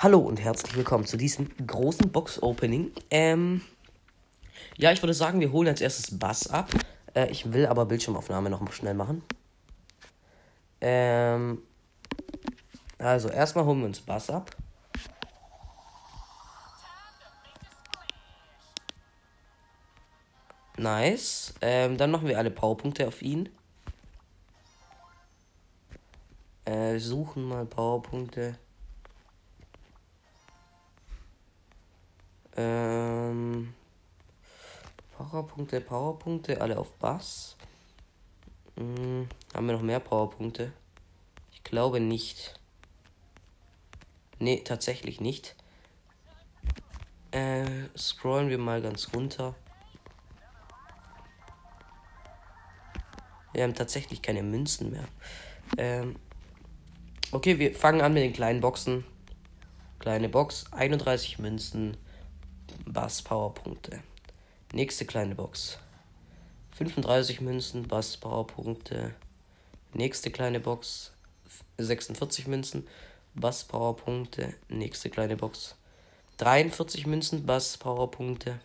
Hallo und herzlich willkommen zu diesem großen Box-Opening. Ähm, ja, ich würde sagen, wir holen als erstes Bass ab. Äh, ich will aber Bildschirmaufnahme noch mal schnell machen. Ähm, also, erstmal holen wir uns Bass ab. Nice. Ähm, dann machen wir alle Powerpunkte auf ihn. Äh, suchen mal Powerpunkte. Ähm, Powerpunkte, Powerpunkte, alle auf Bass. Hm, haben wir noch mehr Powerpunkte? Ich glaube nicht. Nee, tatsächlich nicht. Äh, scrollen wir mal ganz runter. Wir haben tatsächlich keine Münzen mehr. Ähm, okay, wir fangen an mit den kleinen Boxen. Kleine Box, 31 Münzen. Bass Powerpunkte. Nächste kleine Box. 35 Münzen, Bass Powerpunkte. Nächste kleine Box. 46 Münzen, Bass Powerpunkte. Nächste kleine Box. 43 Münzen, Bass Powerpunkte.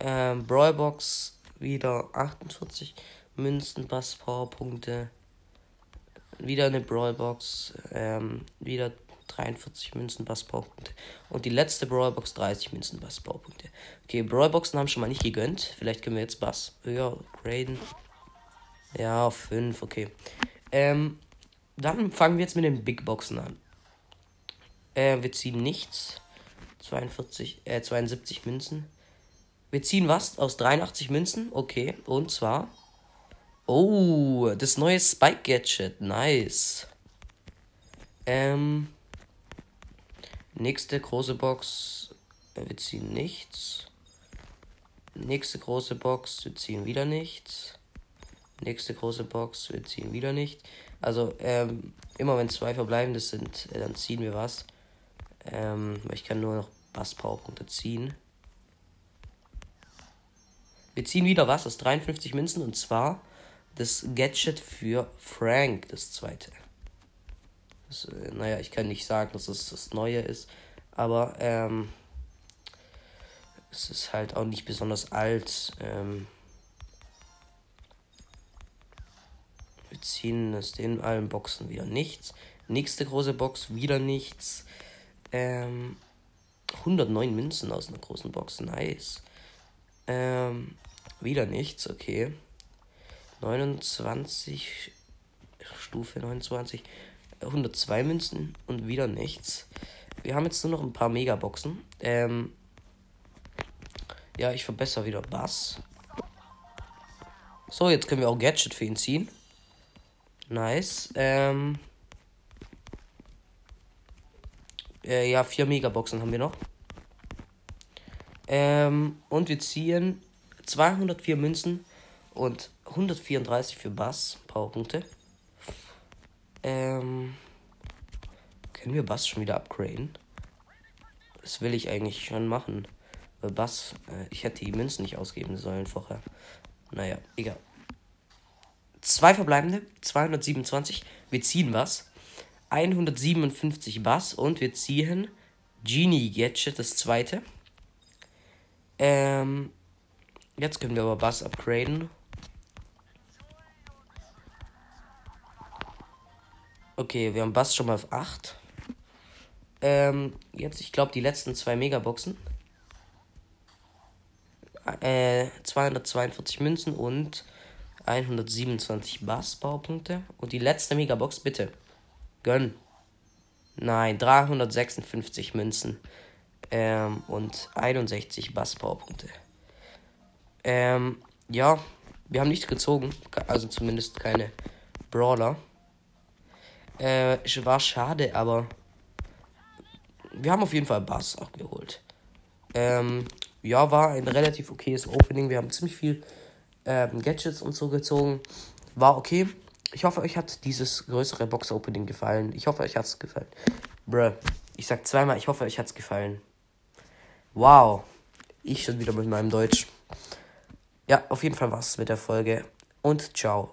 Ähm, Brawlbox wieder 48 Münzen, Bass Powerpunkte. Wieder eine Brawlbox. Ähm, wieder 43 Münzen Bass-Powerpunkte. Und die letzte Brawlbox 30 Münzen Bass-Powerpunkte. Okay, Brawlboxen haben schon mal nicht gegönnt. Vielleicht können wir jetzt Bass höher graden. Ja, auf 5, okay. Ähm, dann fangen wir jetzt mit den Big Boxen an. Äh, wir ziehen nichts. 42, äh, 72 Münzen. Wir ziehen was aus 83 Münzen. Okay, und zwar. Oh, das neue Spike Gadget. Nice. Ähm, Nächste große Box. Wir ziehen nichts. Nächste große Box. Wir ziehen wieder nichts. Nächste große Box. Wir ziehen wieder nicht. Also, ähm, immer wenn zwei verbleibende sind, äh, dann ziehen wir was. Ähm, ich kann nur noch Bass-Powerpunkte ziehen. Wir ziehen wieder was aus 53 Münzen und zwar das Gadget für Frank, das zweite. Das, äh, naja, ich kann nicht sagen, dass es das Neue ist, aber ähm, es ist halt auch nicht besonders alt. Ähm, wir ziehen aus den allen Boxen wieder nichts. Nächste große Box wieder nichts. Ähm, 109 Münzen aus einer großen Box, nice. Ähm, wieder nichts, okay. 29, Stufe 29. 102 Münzen und wieder nichts. Wir haben jetzt nur noch ein paar Megaboxen. Ähm, ja, ich verbessere wieder Bass. So, jetzt können wir auch Gadget für ihn ziehen. Nice. Ähm, äh, ja, vier Megaboxen haben wir noch. Ähm, und wir ziehen 204 Münzen und 134 für Bass, Powerpunkte. Ähm, können wir Bass schon wieder upgraden? Das will ich eigentlich schon machen. Weil Bass, äh, ich hätte die Münzen nicht ausgeben sollen vorher. Naja, egal. Zwei verbleibende, 227. Wir ziehen was. 157 Bass und wir ziehen Genie Gadget, das zweite. Ähm, jetzt können wir aber Bass upgraden. Okay, wir haben Bass schon mal auf 8. Ähm, jetzt, ich glaube, die letzten zwei Megaboxen. Äh, 242 Münzen und 127 Bass-Baupunkte. Und die letzte Megabox, bitte. Gönn. Nein, 356 Münzen. Ähm, und 61 Bass-Baupunkte. Ähm, ja, wir haben nichts gezogen. Also zumindest keine Brawler. Äh, war schade, aber wir haben auf jeden Fall Bass auch geholt. Ähm, ja, war ein relativ okayes Opening. Wir haben ziemlich viel ähm, Gadgets und so gezogen. War okay. Ich hoffe, euch hat dieses größere Box-Opening gefallen. Ich hoffe, euch hat es gefallen. Bruh. Ich sag zweimal, ich hoffe, euch hat es gefallen. Wow. Ich schon wieder mit meinem Deutsch. Ja, auf jeden Fall war es mit der Folge. Und ciao.